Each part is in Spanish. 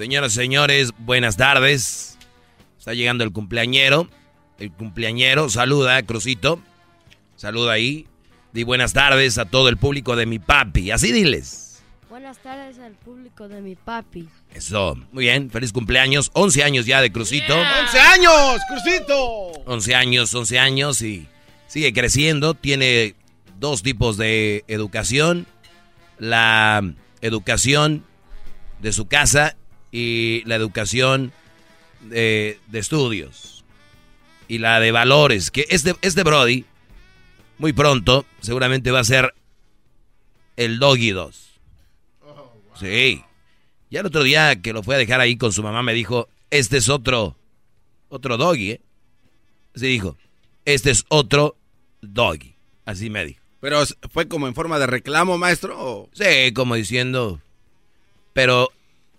Señoras y señores, buenas tardes. Está llegando el cumpleañero. El cumpleañero saluda, Crucito. Saluda ahí. Di buenas tardes a todo el público de mi papi. Así diles. Buenas tardes al público de mi papi. Eso. Muy bien. Feliz cumpleaños. 11 años ya de Crucito. ¡11 años, Crucito! 11 años, 11 años y sigue creciendo. Tiene dos tipos de educación. La educación de su casa y la educación de, estudios y la de valores. Que este, este Brody, muy pronto, seguramente va a ser el Doggy 2. Sí. Ya el otro día que lo fue a dejar ahí con su mamá me dijo, este es otro, otro Doggy, ¿eh? Así dijo, este es otro Doggy. Así me dijo. ¿Pero fue como en forma de reclamo, maestro? Sí, como diciendo, pero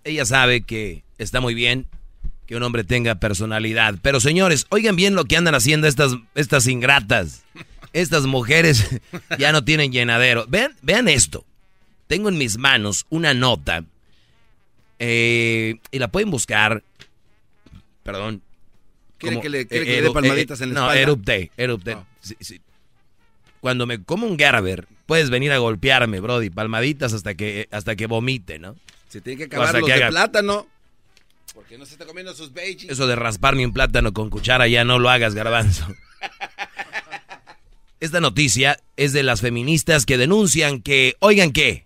ella sabe que está muy bien que un hombre tenga personalidad. Pero señores, oigan bien lo que andan haciendo estas, estas ingratas. Estas mujeres ya no tienen llenadero. Vean, vean esto. Tengo en mis manos una nota. Eh, y la pueden buscar. Perdón. ¿Quiere que le, dé palmaditas en la no, erupte, erupte. Cuando me como un Gerber, puedes venir a golpearme, Brody. Palmaditas hasta que, hasta que vomite, ¿no? Se tiene que acabar los de plátano. Porque no se está comiendo sus beijing. Eso de rasparme un plátano con cuchara ya no lo hagas, garbanzo. Esta noticia es de las feministas que denuncian que, oigan qué,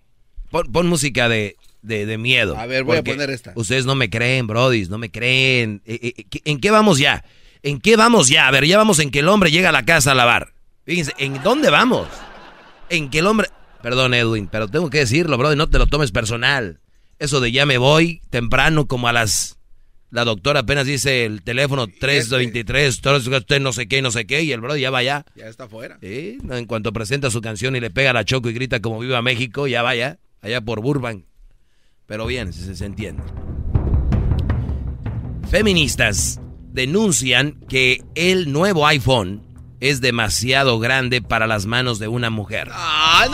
pon, música de, de, miedo. A ver, voy a poner esta. Ustedes no me creen, brodis, no me creen. Eh, eh, eh, ¿En qué vamos ya? ¿En qué vamos ya? A ver, ya vamos en que el hombre llega a la casa a lavar. Fíjense, ¿en dónde vamos? En que el hombre... Perdón, Edwin, pero tengo que decirlo, brody, no te lo tomes personal. Eso de ya me voy temprano como a las... La doctora apenas dice el teléfono 323, usted no sé qué, no sé qué, y el bro ya va allá. Ya está afuera. Sí, en cuanto presenta su canción y le pega la choco y grita como viva México, ya vaya, allá por Burbank. Pero bien, se, se entiende. Feministas denuncian que el nuevo iPhone es demasiado grande para las manos de una mujer. ¡Ah,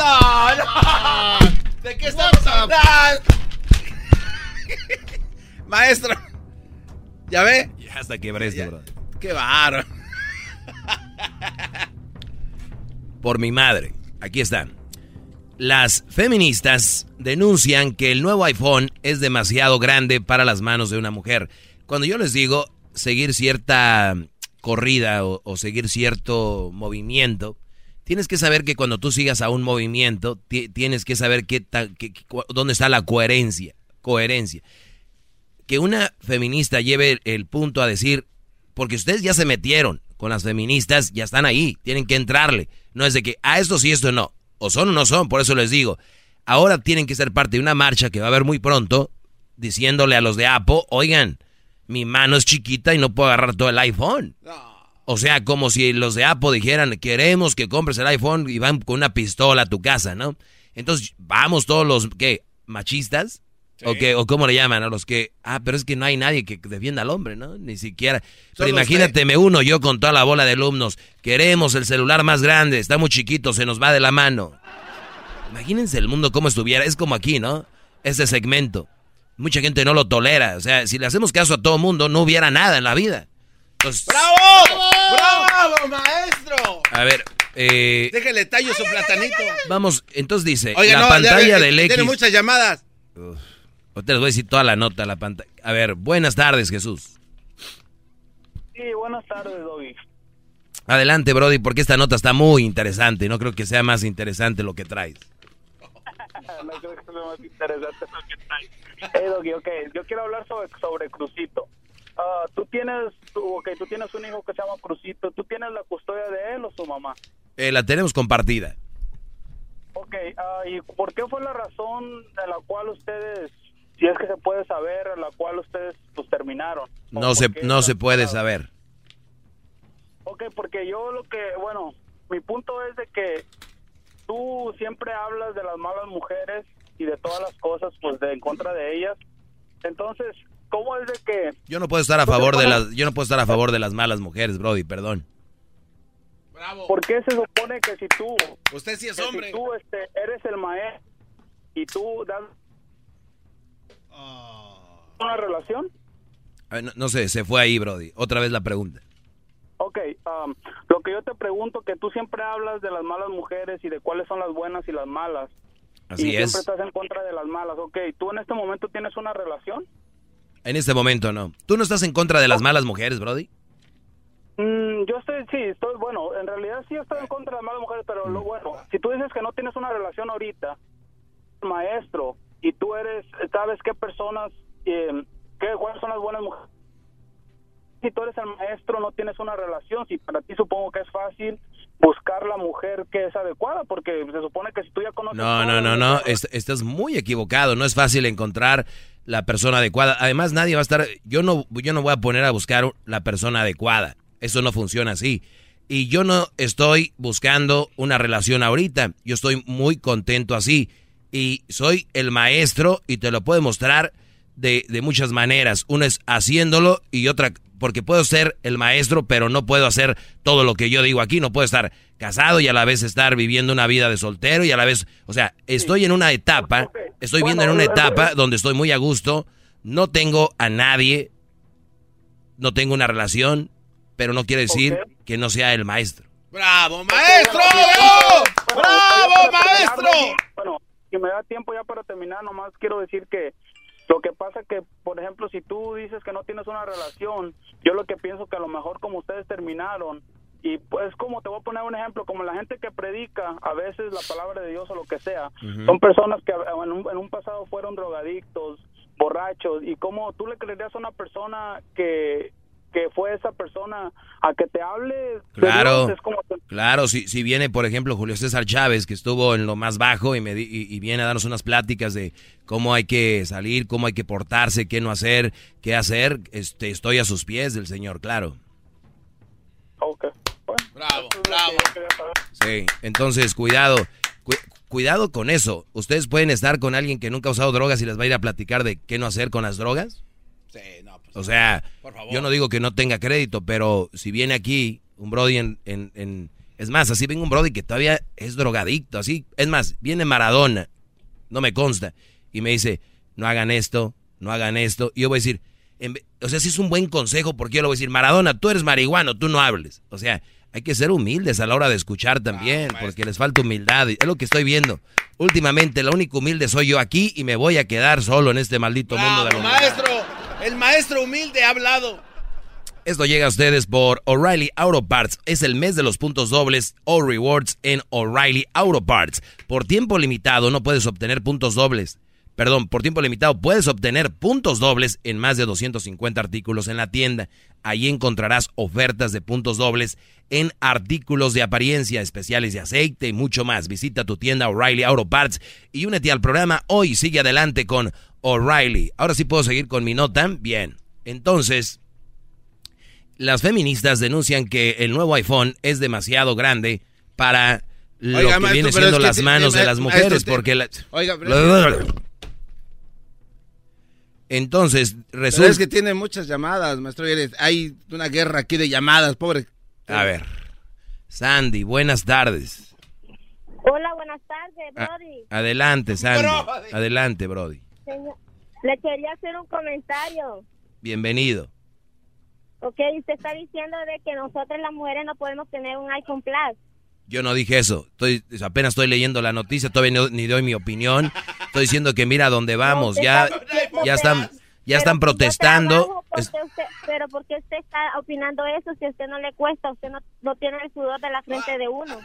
no, no! ¿De qué estamos hablando? Maestro. ¿Ya ve? Ya hasta quebré esto, bro. Qué barro. Por mi madre. Aquí están. Las feministas denuncian que el nuevo iPhone es demasiado grande para las manos de una mujer. Cuando yo les digo seguir cierta corrida o, seguir cierto movimiento, tienes que saber que cuando tú sigas a un movimiento, tienes que saber qué, dónde está la coherencia coherencia. Que una feminista lleve el, punto a decir, porque ustedes ya se metieron con las feministas, ya están ahí, tienen que entrarle. No es de que, a ah, esto sí, esto no. O son o no son, por eso les digo. Ahora tienen que ser parte de una marcha que va a haber muy pronto, diciéndole a los de Apple, oigan, mi mano es chiquita y no puedo agarrar todo el iPhone. O sea, como si los de Apple dijeran, queremos que compres el iPhone y van con una pistola a tu casa, ¿no? Entonces, vamos todos los, ¿qué? Machistas o, que, o cómo le llaman a los que, ah, pero es que no hay nadie que defienda al hombre, ¿no? Ni siquiera. Pero imagínate, me uno yo con toda la bola de alumnos. Queremos el celular más grande, está muy chiquito, se nos va de la mano. Imagínense el mundo como estuviera. Es como aquí, ¿no? Este segmento. Mucha gente no lo tolera. O sea, si le hacemos caso a todo mundo, no hubiera nada en la vida. ¡Bravo! ¡Bravo, maestro! A ver, eh, Déjale tallo su platanito. Vamos, entonces dice, la pantalla del X. Tiene muchas llamadas. Ahorita les voy a decir toda la nota, la pantalla. A ver, buenas tardes, Jesús. Sí, buenas tardes, Doggy. Adelante, Brody, porque esta nota está muy interesante. No creo que sea más interesante lo que traes. no creo que sea más interesante lo que traes. Hey, Doggy, ok, yo quiero hablar sobre, sobre Crucito. Uh, tú tienes, okay, tú tienes un hijo que se llama Crucito. ¿Tú tienes la custodia de él o su mamá? Eh, la tenemos compartida. Ok, uh, ¿y por qué fue la razón de la cual ustedes si es que se puede saber la cual ustedes pues terminaron. No se no se puede saber. Ok, porque yo lo que, bueno, mi punto es de que tú siempre hablas de las malas mujeres y de todas las cosas pues de en contra de ellas. Entonces, ¿cómo es de que Yo no puedo estar a favor de las yo no puedo estar a favor de las malas mujeres, Brody, perdón. Bravo. ¿Por qué se supone que si tú Usted sí es hombre. Si tú este, eres el maestro y tú das una relación? no, sé, se fue ahí, Brody. Otra vez la pregunta. Ok, um, lo que yo te pregunto, que tú siempre hablas de las malas mujeres y de cuáles son las buenas y las malas. Así y es. siempre estás en contra de las malas. Ok, ¿tú en este momento tienes una relación? En este momento no. ¿Tú no estás en contra de las malas mujeres, Brody? Mm, yo estoy, sí, estoy, bueno, en realidad sí estoy en contra de las malas mujeres, pero lo bueno, si tú dices que no tienes una relación ahorita, maestro, y tú eres, sabes qué personas, eh, qué, cuáles son las buenas mujeres. Si tú eres el maestro, no tienes una relación, si para ti supongo que es fácil buscar la mujer que es adecuada, porque se supone que si tú ya conoces... No, no, no, no, estás muy equivocado, no es fácil encontrar la persona adecuada. Además, nadie va a estar, yo no, yo no voy a poner a buscar la persona adecuada, eso no funciona así. Y yo no estoy buscando una relación ahorita, yo estoy muy contento así y soy el maestro y te lo puedo mostrar de, de, muchas maneras. Una es haciéndolo y otra, porque puedo ser el maestro, pero no puedo hacer todo lo que yo digo aquí. No puedo estar casado y a la vez estar viviendo una vida de soltero y a la vez, o sea, estoy en una etapa, estoy viendo en una etapa donde estoy muy a gusto, no tengo a nadie, no tengo una relación, pero no quiere decir que no sea el maestro. ¡Bravo, maestro! ¡Bravo, ¡Bravo maestro! Bueno, que me da tiempo ya para terminar, nomás quiero decir que lo que pasa que, por ejemplo, si tú dices que no tienes una relación, yo lo que pienso que a lo mejor como ustedes terminaron, y pues como te voy a poner un ejemplo, como la gente que predica a veces la palabra de Dios o lo que sea, son personas que en un, en un pasado fueron drogadictos, borrachos, y como tú le creerías a una persona que que fue esa persona a que te hable. Claro, claro, si, si viene, por ejemplo, Julio César Chávez, que estuvo en lo más bajo y, me y, viene a darnos unas pláticas de cómo hay que salir, cómo hay que portarse, qué no hacer, qué hacer, este, estoy a sus pies del Señor, claro. Ok. bravo, bravo. Sí, entonces, cuidado. cuidado con eso. ¿Ustedes pueden estar con alguien que nunca ha usado drogas y les va a ir a platicar de qué no hacer con las drogas? Sí, no, o sea, yo no digo que no tenga crédito, pero si viene aquí un Brody en, en, Es más, así vengo un Brody que todavía es drogadicto, así. Es más, viene Maradona, no me consta, y me dice, no hagan esto, no hagan esto. Y yo voy a decir, o sea, si es un buen consejo, porque yo le voy a decir, Maradona, tú eres marihuano, tú no hables. O sea, hay que ser humildes a la hora de escuchar también, porque les falta humildad. Es lo que estoy viendo. Últimamente, la única humilde soy yo aquí y me voy a quedar solo en este maldito mundo de la maestro! El maestro humilde ha hablado. Esto llega a ustedes por O'Reilly Auto Parts. Es el mes de los puntos dobles o rewards en O'Reilly Auto Parts. Por tiempo limitado no puedes obtener puntos dobles. Perdón, por tiempo limitado puedes obtener puntos dobles en más de 250 artículos en la tienda. Ahí encontrarás ofertas de puntos dobles en artículos de apariencia, especiales de aceite y mucho más. Visita tu tienda O'Reilly Auto Parts y únete al programa hoy. Sigue adelante con O'Reilly. Ahora sí puedo seguir con mi nota. Bien. Entonces, las feministas denuncian que el nuevo iPhone es demasiado grande para lo que viene siendo las manos de las mujeres, porque la... Oiga, Entonces, resulta... es que tiene muchas llamadas, maestro. Hay una guerra aquí de llamadas, pobre. A ver. Sandy, buenas tardes. Hola, buenas tardes, Brody. adelante, Sandy. Adelante, Brody. Le quería hacer un comentario. Bienvenido. Ok, usted está diciendo de que nosotros las mujeres no podemos tener un iPhone Plus. Yo no dije eso. Estoy, apenas estoy leyendo la noticia, todavía ni doy mi opinión. Estoy diciendo que mira dónde vamos. ya, ya están, ya están protestando. pero ¿por qué usted está opinando eso si a usted no le cuesta? Usted no, no tiene el sudor de la frente de uno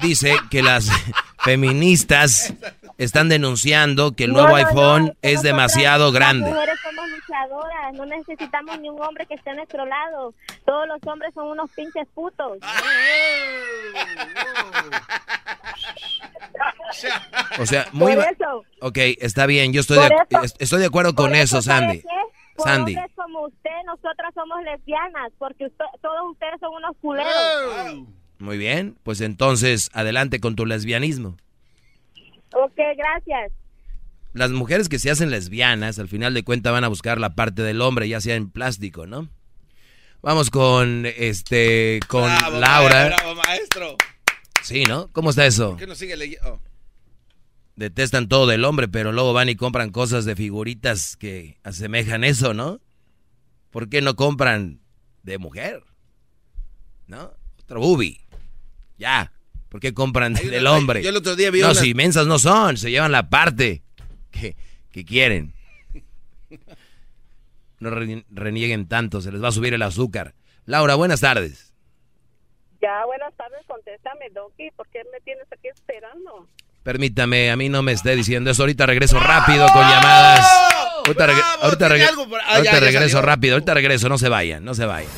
dice que las feministas están denunciando que el nuevo iPhone es demasiado grande. Las mujeres somos luchadoras, no necesitamos ni un hombre que esté a nuestro lado. Todos los hombres son unos pinches putos. O sea, muy... Por eso. Ok, está bien, yo estoy, de, eso- estoy de acuerdo con eso, ¿sabe Sandy. qué? Por Sandy. hombres como usted, nosotras somos lesbianas, porque usted- todos ustedes son unos culeros. Muy bien, pues entonces adelante con tu lesbianismo. Ok, gracias. Las mujeres que se hacen lesbianas, al final de cuentas van a buscar la parte del hombre, ya sea en plástico, ¿no? Vamos con este con Bravo, Laura. Bravo, maestro. Sí, ¿no? ¿Cómo está eso? ¿Por qué no sigue leyendo? Oh. Detestan todo del hombre, pero luego van y compran cosas de figuritas que asemejan eso, ¿no? ¿Por qué no compran de mujer? ¿No? Otro bubi. Ya. ¿Por qué compran una- del hombre? yo el otro día vi No, una- si mensas no son, se llevan la parte que, que quieren. No re- renieguen tanto, se les va a subir el azúcar. Laura, buenas tardes. Ya, buenas tardes, contéstame, Doki, ¿por qué me tienes aquí esperando? Permítame, a mí no me esté diciendo eso. Ahorita regreso rápido con llamadas. Ahorita, reg- ahorita reg- ah, ahorita regreso rápido. Ahorita regreso, no se vayan, no se vayan.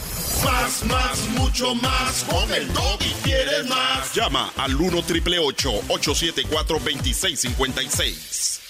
Más, más, mucho más. Con el y quieres más. Llama al 1 triple 874 2656.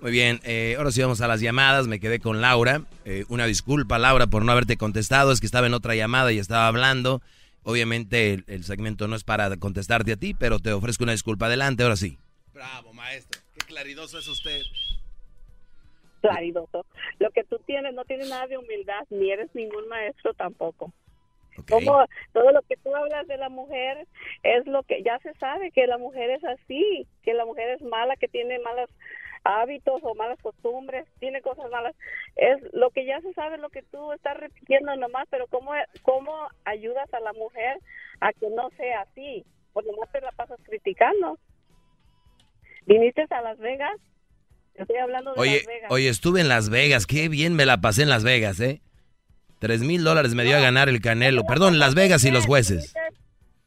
Muy bien, eh, ahora sí vamos a las llamadas. Me quedé con Laura. Eh, una disculpa, Laura, por no haberte contestado. Es que estaba en otra llamada y estaba hablando. Obviamente el, el segmento no es para contestarte a ti, pero te ofrezco una disculpa. Adelante, ahora sí. Bravo, maestro. Claridoso es usted. Claridoso. Lo que tú tienes no tiene nada de humildad, ni eres ningún maestro tampoco. Ok. Como todo lo que tú hablas de la mujer es lo que ya se sabe que la mujer es así, que la mujer es mala, que tiene malos hábitos o malas costumbres, tiene cosas malas. Es lo que ya se sabe, lo que tú estás repitiendo nomás, pero cómo cómo ayudas a la mujer a que no sea así, pues nomás te la pasas criticando. ¿Viniste a Las Vegas? Estoy hablando de Oye, Las Vegas. oye, estuve en Las Vegas. Qué bien me la pasé en Las Vegas, ¿eh? Tres mil dólares me dio a ganar el Canelo. Perdón, Las Vegas y los jueces.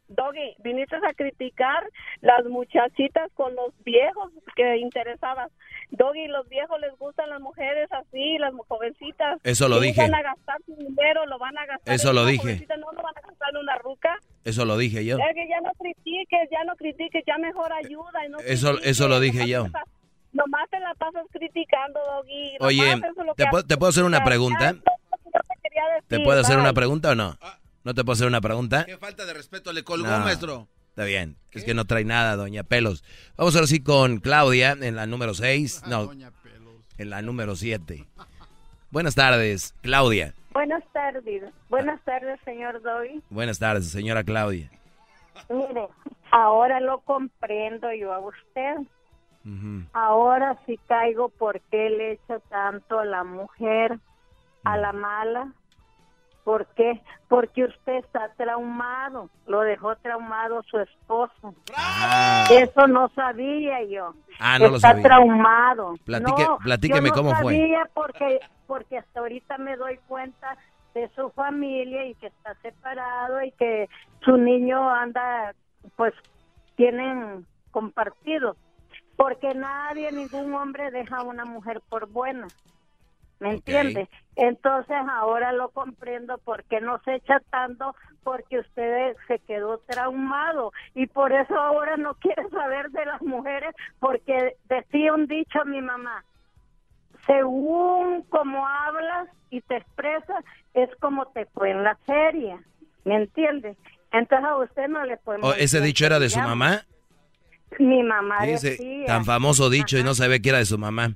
Doggy, viniste a criticar las muchachitas con los viejos que interesabas. Doggy, los viejos les gustan las mujeres así, las jovencitas. Eso lo dije. Van a gastar su dinero, lo van a gastar. Eso lo dije. No lo van a gastar en una ruca. Eso lo dije yo. Es que ya no critiques, ya no critiques, ya mejor ayuda. Y no Eso- critiques. eso lo dije yo. te la pas- Nomás te la pasas criticando, Doggy. Oye, ¿te puedo- haces. te puedo hacer una pregunta? yo te quería ¿Te decir, puedo hacer una pregunta o no? ¿No te puedo hacer una pregunta? Qué falta de respeto le colgó, No. maestro. Está bien. Es que no trae nada, doña Pelos. Vamos ahora sí con Claudia en la número 6. No, en la número 7. Buenas tardes, Claudia. Buenas tardes. Buenas tardes, señor Doggy. Buenas tardes, señora Claudia. Mire, ahora lo comprendo yo a usted. Ahora sí caigo por qué le echa tanto a la mujer, a la mala. ¿Por qué? Porque usted está traumado. Lo dejó traumado su esposo. Ah, Eso no sabía yo. Ah, no lo está sabía. traumado. Platique- no, platíqueme yo no cómo fue. sabía porque porque hasta ahorita me doy cuenta de su familia y que está separado y que su niño anda pues tienen compartido porque nadie ningún hombre deja a una mujer por buena ¿me Ok. entiende? Entonces ahora lo comprendo porque no se echa tanto porque usted se quedó traumado y por eso ahora no quiere saber de las mujeres porque decía un dicho a mi mamá, según como hablas y te expresas es como te fue en la serie, ¿me entiende? Entonces a usted no le podemos... Oh, ¿Ese dicho era de su mamá? Mi mamá Dice, decía. tan famoso dicho y no sabía que era de su mamá.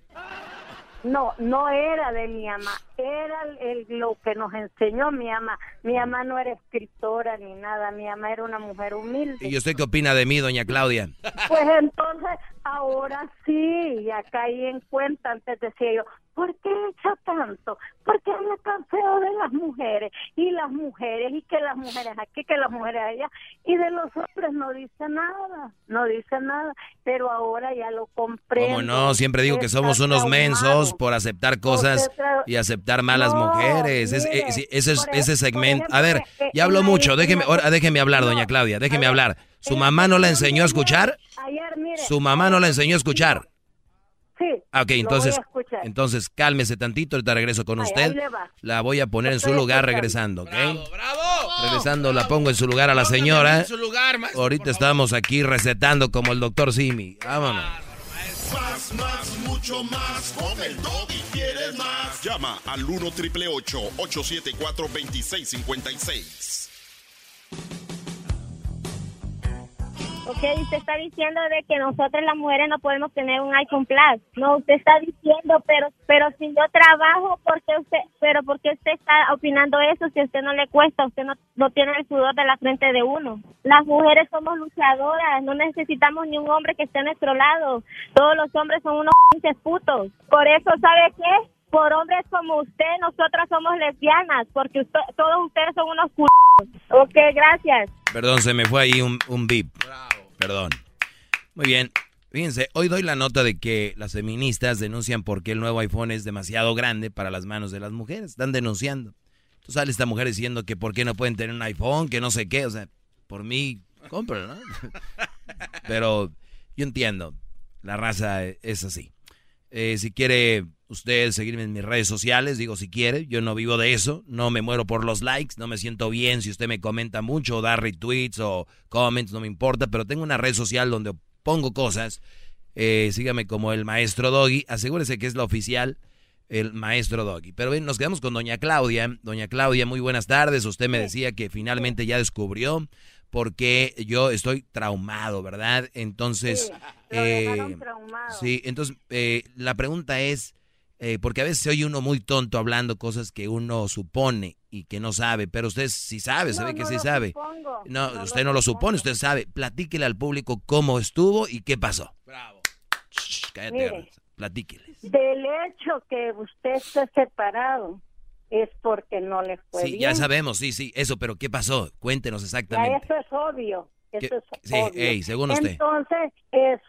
No, no era de mi mamá, era el, lo que nos enseñó mi mamá. Mi mamá no era escritora ni nada, mi mamá era una mujer humilde. ¿Y usted qué opina de mí, doña Claudia? Pues entonces, ahora sí, ya caí en cuenta, antes decía yo, ¿por qué echa tanto? ¿Por qué habla tan feo de las mujeres? Y las mujeres, y que las mujeres aquí, que las mujeres allá, y de los hombres no dice nada, no dice nada, pero ahora ya lo comprendo. ¿Cómo no? Siempre digo que somos unos traumado. mensos por aceptar cosas y aceptar malas No, mujeres. Es- mire, es- ese, es- segmento. A ver, eh, ya hablo mucho. Déjeme, ahora déjeme hablar, doña Claudia. Déjeme hablar. ¿Su mamá no la enseñó a escuchar? Ayer, mire, ¿Su mamá no la enseñó a escuchar? Sí. Ok, lo voy a entonces, escuchar. entonces cálmese tantito. Ahorita regreso con Ay, usted. ahí le va. La voy a poner en su lugar regresando, ¿ok? ¡Bravo, bravo! Regresando, la pongo en su lugar a la señora. En su lugar, maestro, Ahorita estamos aquí recetando como el doctor Simi. Vámonos. Más, más, mucho más. Con el y quieres más. Llama al 1 triple 874 2656. Ok, usted está diciendo de que nosotros las mujeres no podemos tener un iPhone Plus. No, usted está diciendo, pero pero si yo trabajo, porque usted, pero porque usted está opinando eso? Si a usted no le cuesta, usted no, no tiene el sudor de la frente de uno. Las mujeres somos luchadoras, no necesitamos ni un hombre que esté a nuestro lado. Todos los hombres son unos pinches putos. Por eso, ¿sabe qué? Por hombres como usted, nosotras somos lesbianas, porque usted, todos ustedes son unos culos. Ok, gracias. Perdón, se me fue ahí un, un beep. Perdón. Muy bien. Fíjense, hoy doy la nota de que las feministas denuncian porque el nuevo iPhone es demasiado grande para las manos de las mujeres. Están denunciando. Entonces sale esta mujer diciendo que por qué no pueden tener un iPhone, que no sé qué. O sea, por mí, cómpralo, ¿no? Pero yo entiendo. La raza es así. Eh, si quiere usted seguirme en mis redes sociales, digo si quiere, yo no vivo de eso, no me muero por los likes, no me siento bien si usted me comenta mucho o da retweets o comments, no me importa, pero tengo una red social donde pongo cosas, eh, sígame como el maestro Doggy, asegúrese que es la oficial, el maestro Doggy. Pero bien, nos quedamos con doña Claudia. Doña Claudia, muy buenas tardes, usted me decía que finalmente ya descubrió porque yo estoy traumado, ¿verdad? Entonces, Sí, lo eh, traumado. sí, entonces eh, la pregunta es, eh, porque a veces se oye uno muy tonto hablando cosas que uno supone y que no sabe, pero usted sí sabe, se No, ve que no sí lo sabe. supongo, No, no usted lo no lo supone, usted sabe. Platíquele al público cómo estuvo y qué pasó. Bravo. Shh, cállate, Mire. Platíqueles. Del hecho que usted esté separado es porque no le fue Sí, bien. ya sabemos, sí, sí, eso, pero ¿qué pasó? Cuéntenos Ya exactamente. eso es obvio. Eso ¿Qué- es sí, obvio. ey, según usted. Entonces, eso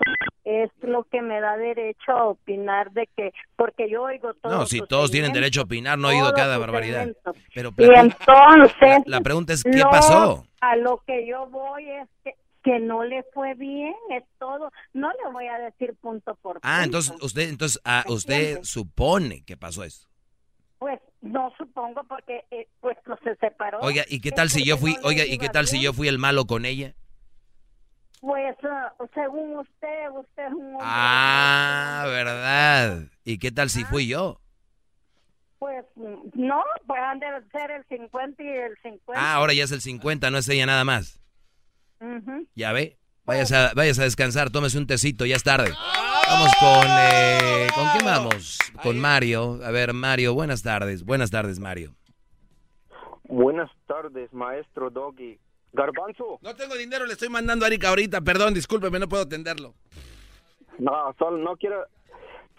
es lo que me da derecho a opinar de que, porque yo oigo todo. No, si todos tienen derecho a opinar, no he oído cada barbaridad. Pero Y entonces, la, la pregunta es, ¿qué no, pasó? A lo que yo voy es que, que no le fue bien, es todo. No le voy a decir punto por punto. Ah, entonces usted, entonces, ah, ¿Me usted supone que pasó eso. Pues no supongo porque eh, pues no se separó. Oiga, ¿y qué tal si yo fui, no oiga, ¿y qué tal si yo fui el malo con ella? Pues ah, según usted, usted es un hombre. Ah, verdad. ¿Y qué tal si fui yo? Pues no, pues han de ser el 50 y el 50. Ah, ahora ya es el 50, no es ella nada más. Ujú. Ya ve. Váyase a, váyase a descansar, tómese un tecito, ya es tarde. Vamos con... Eh, ¿Con quién vamos? Con Mario. A ver, Mario, buenas tardes. Buenas tardes, Mario. Buenas tardes, maestro Doggy. Garbanzo. No tengo dinero, le estoy mandando a Erika ahorita. Perdón, discúlpeme, no puedo atenderlo. No, solo no quiero.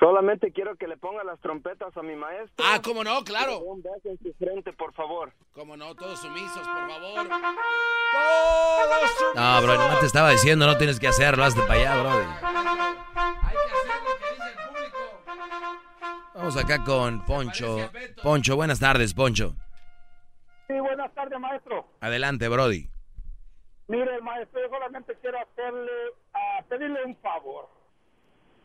Solamente quiero que le ponga las trompetas a mi maestro. Ah, cómo no, claro. Un beso en su frente, por favor. Cómo no, todos sumisos, por favor. Todos sumisos. No, bro, nomás te estaba diciendo, no tienes que hacerlo, hazte para allá, bro. Hay que hacer lo que dice el público. Vamos acá con Poncho. Poncho, buenas tardes, Poncho. Sí, buenas tardes, maestro. Adelante, Brody. Mire, maestro, yo solamente quiero hacerle, a pedirle un favor.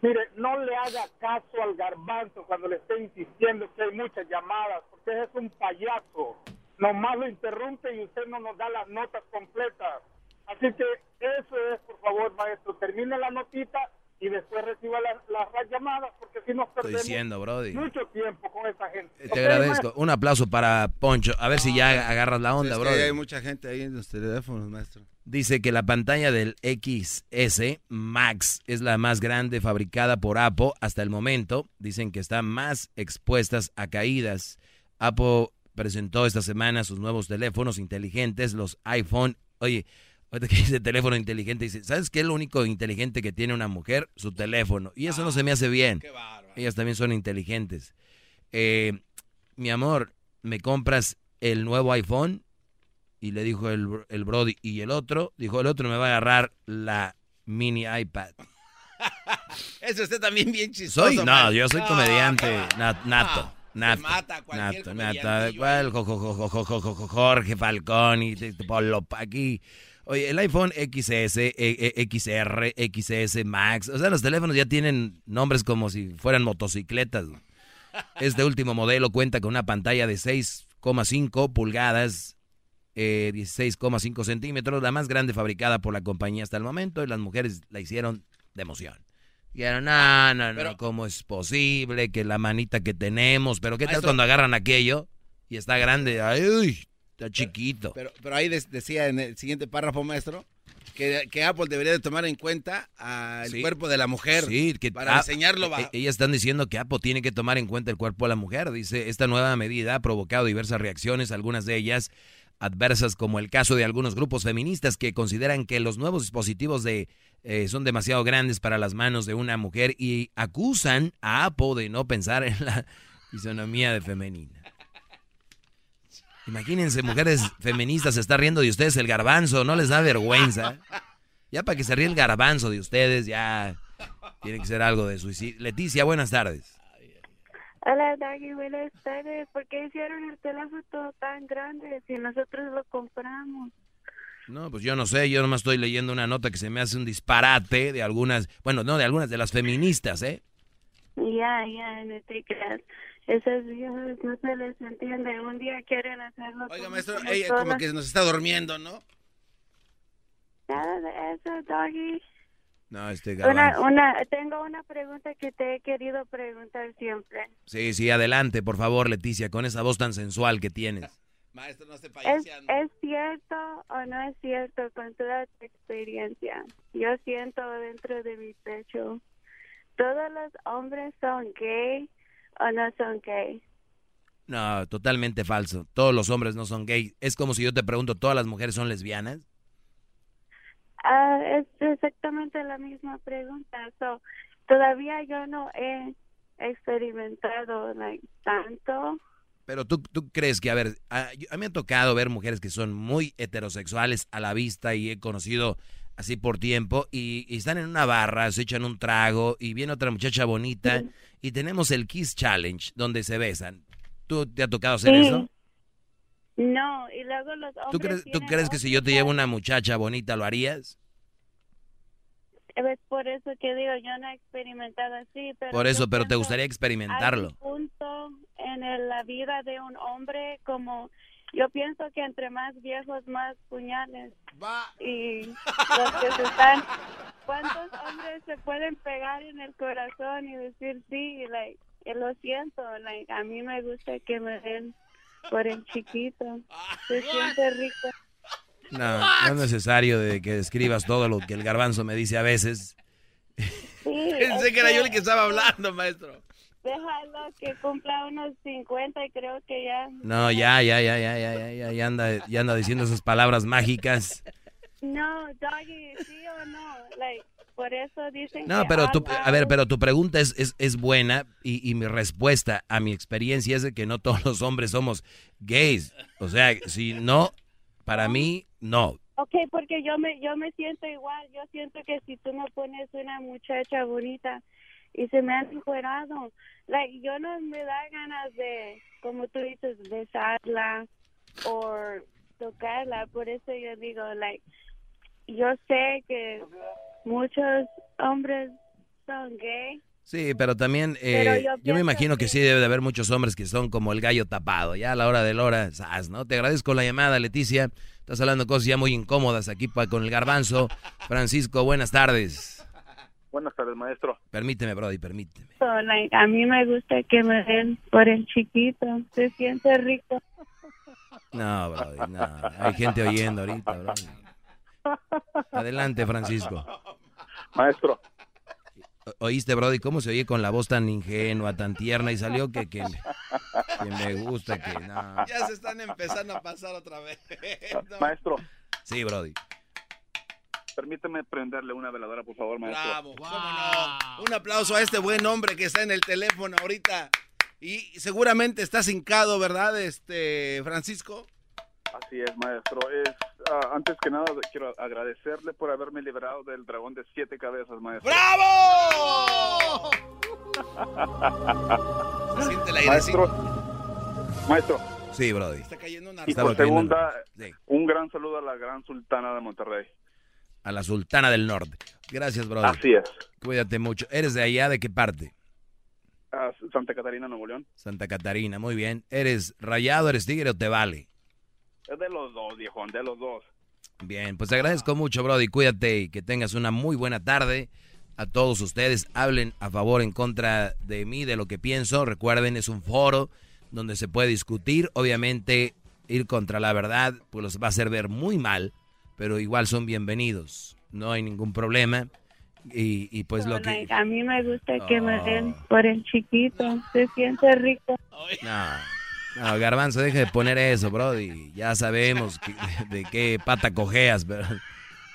Mire, no le haga caso al garbanzo cuando le esté insistiendo que hay muchas llamadas, porque es un payaso. Nomás lo interrumpe y usted no nos da las notas completas. Así que eso es, por favor, maestro. Termine la notita y después reciba las, las llamadas, porque si nos Estoy perdemos diciendo, Brody. mucho tiempo con esa gente. Te ¿Ok, agradezco. maestro? Un aplauso para Poncho. A ver si ya agarras la onda, Es que Brody. hay mucha gente ahí en los teléfonos, maestro. Dice que la pantalla del XS Max es la más grande fabricada por Apple hasta el momento. Dicen que están más expuestas a caídas. Apple presentó esta semana sus nuevos teléfonos inteligentes, los iPhone. Oye, ahorita que dice teléfono inteligente, dice, ¿sabes qué es lo único inteligente que tiene una mujer? Su teléfono. Y eso no se me hace bien. Qué bárbaro. Ellas también son inteligentes. Eh, mi amor, ¿me compras el nuevo iPhone? Y le dijo el, el Brody. Y el otro, dijo el otro, me va a agarrar la mini iPad. Es usted también bien chistoso. Soy, no, maestro. yo soy No, comediante qué na- nato. Nato, mata nato, nato. ¿Cuál? Jo- jo- jo- jo- jo- jo- jo- jo- Jorge Falcón y Polo aquí. Oye, el iPhone XS, eh, eh, XR, XS Max, o sea, los teléfonos ya tienen nombres como si fueran motocicletas. Este último modelo cuenta con una pantalla de 6,5 pulgadas eh, 16,5 centímetros, la más grande fabricada por la compañía hasta el momento, y las mujeres la hicieron de emoción. Y eran, no, no, no, ¿cómo es posible que la manita que tenemos? Pero ¿qué tal cuando agarran aquello y está grande? Ay, uy, está chiquito. Pero, pero ahí decía en el siguiente párrafo, maestro, que, Apple debería de tomar en cuenta el cuerpo de la mujer sí, que, para enseñarlo. E, ellas están diciendo que Apple tiene que tomar en cuenta el cuerpo de la mujer. Dice, esta nueva medida ha provocado diversas reacciones, algunas de ellas adversas, como el caso de algunos grupos feministas que consideran que los nuevos dispositivos de, eh, son demasiado grandes para las manos de una mujer y acusan a Apple de no pensar en la fisonomía de femenina. Imagínense, mujeres feministas se está riendo de ustedes el garbanzo, ¿no les da vergüenza? Ya para que se ríe el garbanzo de ustedes, ya tiene que ser algo de suicidio. Leticia, buenas tardes. Hola, Daggy, buenas tardes. ¿Por qué hicieron el teléfono tan grande si nosotros lo compramos? No, pues yo no sé, yo nomás estoy leyendo una nota que se me hace un disparate de algunas, bueno, no, de algunas de las feministas, ¿eh? Ya, ya, no te creas. Esas viejas no se les entiende. Un día quieren hacerlo. Oiga, maestro, ella como que nos está durmiendo, ¿no? Nada de eso, doggy. No, este una, una, Tengo una pregunta que te he querido preguntar siempre. Sí, sí, adelante, por favor, Leticia, con esa voz tan sensual que tienes. Maestro, no esté ¿Es, ¿Es cierto o no es cierto con toda tu experiencia? Yo siento dentro de mi pecho, ¿todos los hombres son gay o no son gay? No, totalmente falso. Todos los hombres no son gay. Es como si yo te pregunto, ¿todas las mujeres son lesbianas? Ah, es exactamente la misma pregunta. So, todavía yo no he experimentado tanto. Pero tú, tú crees que, a ver, a, mí me ha tocado ver mujeres que son muy heterosexuales a la vista y he conocido así por tiempo y, están en una barra, se echan un trago y viene otra muchacha bonita y tenemos el Kiss Challenge donde se besan. ¿Tú te ha tocado hacer eso? No, y luego los hombres... ¿Tú crees, ¿tú crees que si yo te llevo una muchacha bonita lo harías? Es por eso que digo, yo no he experimentado así, pero... Por eso, pero te gustaría experimentarlo. Hay un punto en la vida de un hombre como... Yo pienso que entre más viejos, más puñales. Y los que se están... ¿Cuántos hombres se pueden pegar en el corazón y decir sí? Like, lo siento, like, a mí me gusta que me den por el chiquito. Se siente rico. No, no es necesario de que describas todo lo que el garbanzo me dice a veces. Sí, Pensé que era yo el que estaba hablando, maestro. Déjalo que cumpla unos 50 y creo que ya... No, ya, ya, ya, ya, ya, ya, ya, anda, ya anda diciendo esas palabras mágicas. No, Doggy, sí o no, like, por eso dicen No, pero tu, a ver, pero tu pregunta es, es, es buena y, y, mi respuesta a mi experiencia es de que no todos los hombres somos gays. O sea, si no, para mí, no. Ok, porque yo me, yo me siento igual. Yo siento que si tú me pones una muchacha bonita y se me ha encuerado, like, yo no me da ganas de, como tú dices, besarla o tocarla. Por eso yo digo, like, yo sé que muchos hombres son gay. Sí, pero también eh, yo, me imagino que, sí debe de haber muchos hombres que son como el gallo tapado, ya a la hora de la hora, ¿no? Te agradezco la llamada, Leticia. Estás hablando cosas ya muy incómodas aquí con el garbanzo. Francisco, buenas tardes. Buenas tardes, maestro. Permíteme, Brody, permíteme. a mí me gusta que me den por el chiquito, se siente rico. No, Brody, no. Hay gente oyendo ahorita, Brody. Adelante, Francisco. Maestro. ¿Oíste, Brody, cómo se oye con la voz tan ingenua, tan tierna y salió que, que, me gusta, que no. Ya se están empezando a pasar otra vez. Maestro. Sí, Brody. Permíteme prenderle una veladora, por favor, maestro. Bravo, cómo no. Un aplauso a este buen hombre que está en el teléfono ahorita. Y seguramente está hincado, ¿verdad, este Francisco? Así es, maestro. Es, ah, antes que nada, quiero agradecerle por haberme liberado del dragón de siete cabezas, maestro. ¡Bravo! Se siente la maestro, maestro. Sí, Brody. Está cayendo una Y por segunda, un gran saludo a la gran sultana de Monterrey. A la sultana del norte. Gracias, Brody. Así es. Cuídate mucho. ¿Eres de allá? ¿De qué parte? Santa Catarina, Nuevo León. Santa Catarina, muy bien. ¿Eres rayado, eres tigre o te vale? Es de los dos, viejo, de los dos. Bien, pues te agradezco mucho, Brody. Cuídate y que tengas una muy buena tarde. A todos ustedes, hablen a favor, en contra de mí, de lo que pienso. Recuerden, es un foro donde se puede discutir. Obviamente, ir contra la verdad, pues los va a hacer ver muy mal, pero igual son bienvenidos. No hay ningún problema. Y, y pues lo que... A mí me gusta que me den por el chiquito. Se siente rico. No, no, Garbanzo, deje de poner eso, Brody. Ya sabemos que- de, qué pata cojeas, pero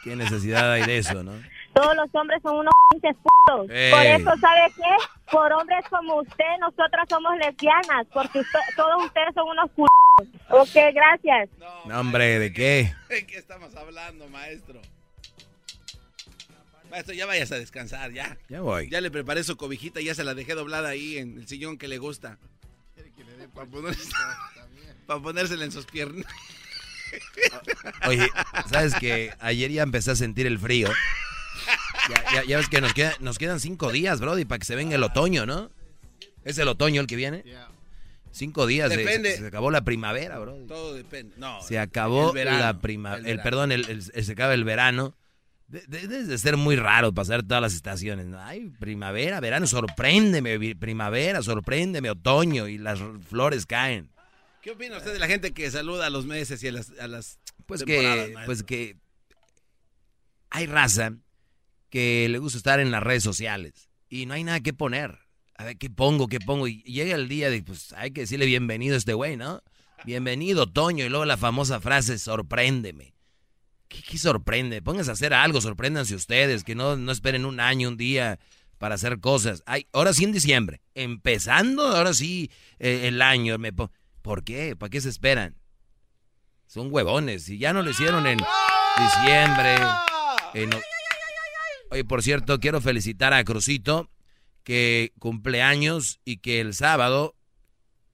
qué necesidad hay de eso, ¿no? Todos los hombres son unos pinches putos. Por eso, ¿sabe qué? Por hombres como usted, nosotras somos lesbianas, porque usted- todos ustedes son unos putos. Ok, gracias. No, hombre, ¿de qué? ¿De qué estamos hablando, maestro? Maestro, ya vayas a descansar, ya. Ya voy. Ya le preparé su cobijita, ya se la dejé doblada ahí en el sillón que le gusta. Para ponerse- para ponérsela en sus piernas. Oye, ¿sabes que Ayer ya empecé a sentir el frío. Ya, ya- ya ves que nos, queda- nos quedan cinco días, Brody, para que se venga el otoño, ¿no? ¿Es el otoño el que viene? Cinco días. de- Depende. se, se acabó la primavera, Brody. Todo depende. No, Se acabó el verano, la primavera. el perdón, el, el- el- se acaba el verano. De- de- ser muy raro pasar todas las estaciones. Ay, primavera, verano, sorpréndeme, primavera, sorpréndeme, otoño y las flores caen. ¿Qué opina usted de la gente que saluda a los meses y a las, a las Pues temporadas, que, maestro? pues que hay raza que le gusta estar en las redes sociales y no hay nada que poner. A ver, ¿qué pongo? ¿Qué pongo? Y llega el día de, pues hay que decirle bienvenido a este güey, ¿no? Bienvenido, Toño. Y luego la famosa frase, sorpréndeme. ¿Qué, sorprende? Pónganse a hacer algo, sorpréndanse ustedes, que no, no esperen un año, un día para hacer cosas. Ay, ahora sí en diciembre, empezando ahora sí eh, el año. ¿Por qué? ¿Para qué se esperan? Son huevones. Si ya no lo hicieron en diciembre. en Oye, por cierto, quiero felicitar a Crucito, que cumple años y que el sábado.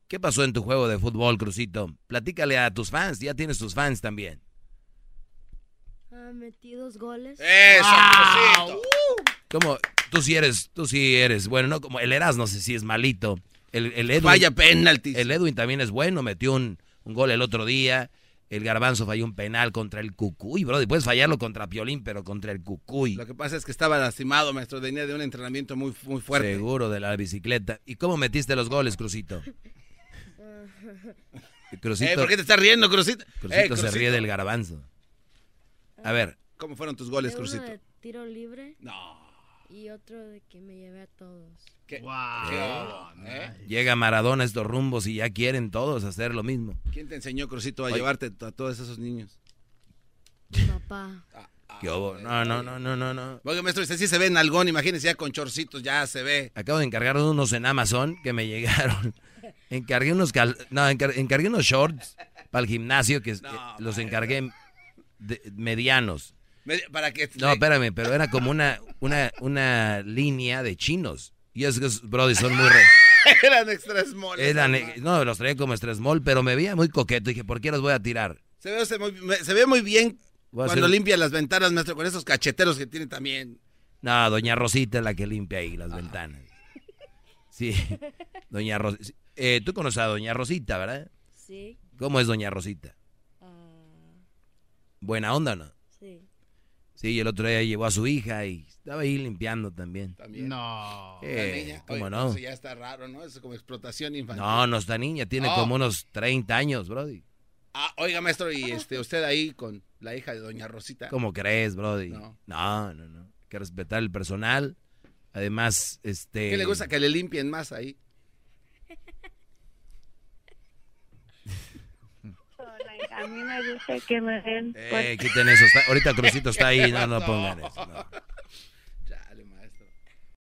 ¿Qué pasó en tu juego de fútbol, Crucito? Platícale a tus fans, ya tienes tus fans también. Ah, metí dos goles. ¡Eso, Crucito! ¿Cómo? Tú sí eres, tú sí eres bueno, no como el Eras, no sé si es malito. El, el Edwin, Vaya penalti. El Edwin también es bueno, metió un, un gol el otro día. El Garbanzo falló un penal contra el Cucuy, bro. Puedes fallarlo contra Piolín, pero contra el Cucuy. Lo que pasa es que estaba lastimado, maestro. Venía de un entrenamiento muy, muy fuerte. Seguro de la bicicleta. ¿Y cómo metiste los goles, Crucito? Crucito, Eh, ¿Por qué te estás riendo, Crucito? Crucito Eh, se ríe del Garbanzo. A ver, ¿Cómo fueron tus goles, uno Crucito? de tiro libre. No. Y otro de que me llevé a todos. ¿Qué? ¿Qué? ¿Eh? llega Maradona a estos rumbos y ya quieren todos hacer lo mismo. ¿Quién te enseñó, Crucito, a Oye. llevarte a todos esos niños? Mi papá. ¿Qué hubo? No, no, no, no, no, no. Oiga, maestro, usted sí se ve en algón, imagínese ya con chorcitos, ya se ve. Acabo de encargar unos en Amazon que me llegaron. Encargué unos cal- no, encar- encargué unos shorts para el gimnasio que, que los encargué de- medianos. Me- Para que... No, espérame, pero era como una, una, una línea de chinos. Y esos, brody, son muy re... Eran extra small. Eran, eh, no, los traía como stress mall, pero me veía muy coqueto. Dije, ¿por qué los voy a tirar? Se ve, se, se ve muy bien cuando hacer- limpia las ventanas, maestro, con esos cacheteros que tiene también. No, doña Rosita es la que limpia ahí las ventanas. Sí, doña Rosita. Tú conoces a doña Rosita, ¿verdad? Sí. ¿Cómo es doña Rosita? ¿Buena onda o no? sí. Sí, y el otro día llevó a su hija y estaba ahí limpiando también. También. No. La Eh, niña. ¿Cómo Oye, no? Eso ya está raro, ¿no? Eso es como explotación infantil. No, no está niña, tiene Oh. como unos 30 años, Brody. Ah, oiga, maestro, y este, usted ahí con la hija de doña Rosita. ¿Cómo crees, Brody? No. No, no, no. Hay que respetar el personal. Además, este... ¿Qué le gusta que le limpien más ahí? A mí me gusta que me den Eh, quiten eso. está- ahorita Crucito está ahí, no, no pongan eso. no.